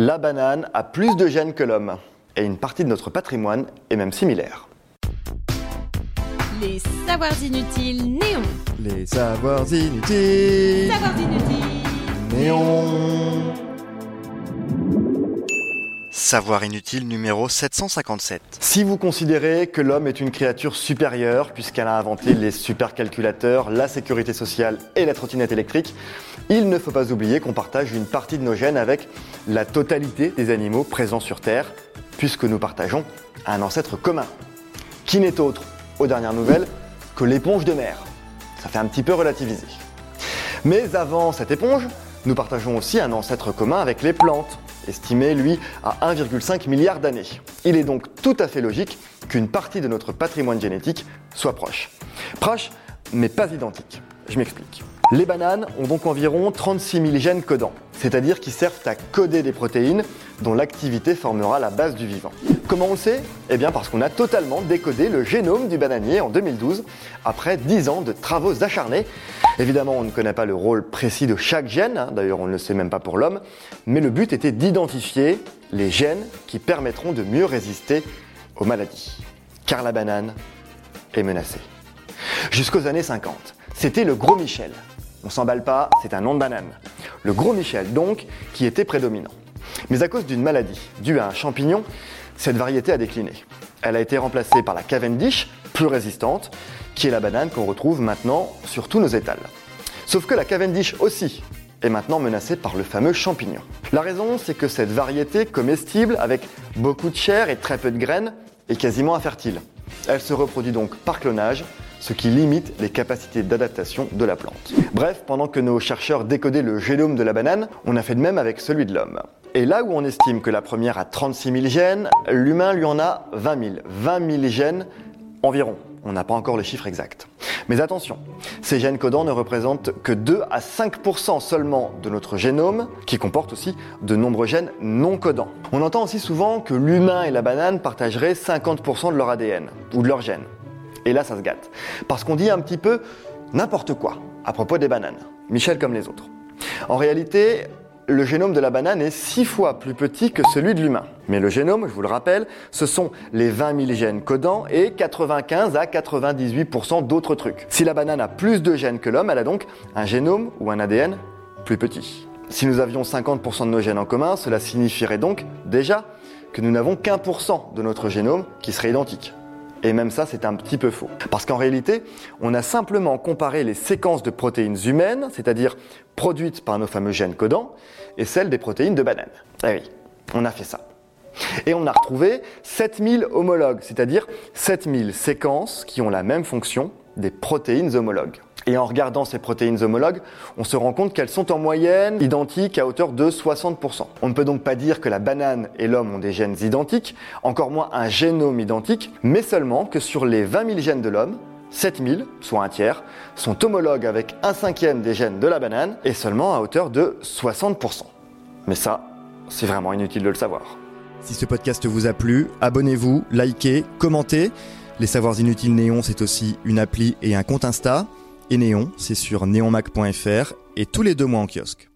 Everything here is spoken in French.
La banane a plus de gènes que l'homme, et une partie de notre patrimoine est même similaire. Les savoirs inutiles néons. Les savoirs inutiles. Savoirs inutiles. Néon. Savoir inutile numéro 757. Si vous considérez que l'homme est une créature supérieure, puisqu'elle a inventé les supercalculateurs, la sécurité sociale et la trottinette électrique, il ne faut pas oublier qu'on partage une partie de nos gènes avec la totalité des animaux présents sur Terre, puisque nous partageons un ancêtre commun, qui n'est autre, aux dernières nouvelles, que l'éponge de mer. Ça fait un petit peu relativiser. Mais avant cette éponge, nous partageons aussi un ancêtre commun avec les plantes, estimé lui à 1,5 milliard d'années. Il est donc tout à fait logique qu'une partie de notre patrimoine génétique soit proche. Proche, mais pas identique. Je m'explique. Les bananes ont donc environ 36 000 gènes codants, c'est-à-dire qui servent à coder des protéines dont l'activité formera la base du vivant. Comment on le sait? Eh bien parce qu'on a totalement décodé le génome du bananier en 2012, après 10 ans de travaux acharnés. Évidemment, on ne connaît pas le rôle précis de chaque gène, hein, d'ailleurs on ne le sait même pas pour l'homme, mais le but était d'identifier les gènes qui permettront de mieux résister aux maladies. Car la banane est menacée. Jusqu'aux années 50, c'était le gros Michel. On s'emballe pas, c'est un nom de banane. Le gros Michel, donc, qui était prédominant. Mais à cause d'une maladie due à un champignon, cette variété a décliné. Elle a été remplacée par la Cavendish, plus résistante, qui est la banane qu'on retrouve maintenant sur tous nos étals. Sauf que la Cavendish aussi est maintenant menacée par le fameux champignon. La raison, c'est que cette variété comestible, avec beaucoup de chair et très peu de graines, est quasiment infertile. Elle se reproduit donc par clonage, ce qui limite les capacités d'adaptation de la plante. Bref, pendant que nos chercheurs décodaient le génome de la banane, on a fait de même avec celui de l'homme. Et là où on estime que la première a 36 000 gènes, l'humain lui en a 20 000. 20 000 gènes environ. On n'a pas encore les chiffres exacts. Mais attention, ces gènes codants ne représentent que 2 à 5% seulement de notre génome, qui comporte aussi de nombreux gènes non codants. On entend aussi souvent que l'humain et la banane partageraient 50% de leur ADN, ou de leurs gènes. Et là, ça se gâte. Parce qu'on dit un petit peu n'importe quoi à propos des bananes. Michel comme les autres. En réalité, le génome de la banane est six fois plus petit que celui de l'humain. Mais le génome, je vous le rappelle, ce sont les 20 000 gènes codants et 95 à 98% d'autres trucs. Si la banane a plus de gènes que l'homme, elle a donc un génome ou un ADN plus petit. Si nous avions 50% de nos gènes en commun, cela signifierait donc déjà que nous n'avons qu'un pour de notre génome qui serait identique. Et même ça, c'est un petit peu faux. Parce qu'en réalité, on a simplement comparé les séquences de protéines humaines, c'est-à-dire produites par nos fameux gènes codants, et celles des protéines de banane. Eh oui, on a fait ça. Et on a retrouvé 7000 homologues, c'est-à-dire 7000 séquences qui ont la même fonction des protéines homologues. Et en regardant ces protéines homologues, on se rend compte qu'elles sont en moyenne identiques à hauteur de 60%. On ne peut donc pas dire que la banane et l'homme ont des gènes identiques, encore moins un génome identique, mais seulement que sur les 20 000 gènes de l'homme, 7000, soit un tiers, sont homologues avec un cinquième des gènes de la banane et seulement à hauteur de 60%. Mais ça, c'est vraiment inutile de le savoir. Si ce podcast vous a plu, abonnez-vous, likez, commentez. Les Savoirs Inutiles Néon, c'est aussi une appli et un compte Insta. Et Néon, c'est sur neonmac.fr et tous les deux mois en kiosque.